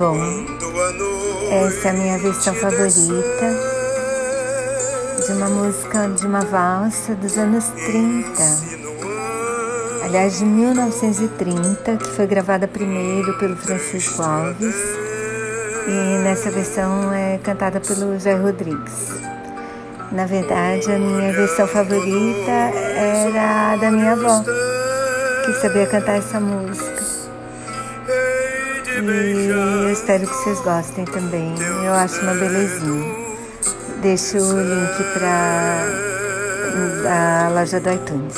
Bom, essa é a minha versão favorita de uma música de uma valsa dos anos 30. Aliás, de 1930, que foi gravada primeiro pelo Francisco Alves e nessa versão é cantada pelo Zé Rodrigues. Na verdade, a minha versão favorita era a da minha avó, que sabia cantar essa música. E eu espero que vocês gostem também. Eu acho uma belezinha. Deixo o link para a loja do iTunes.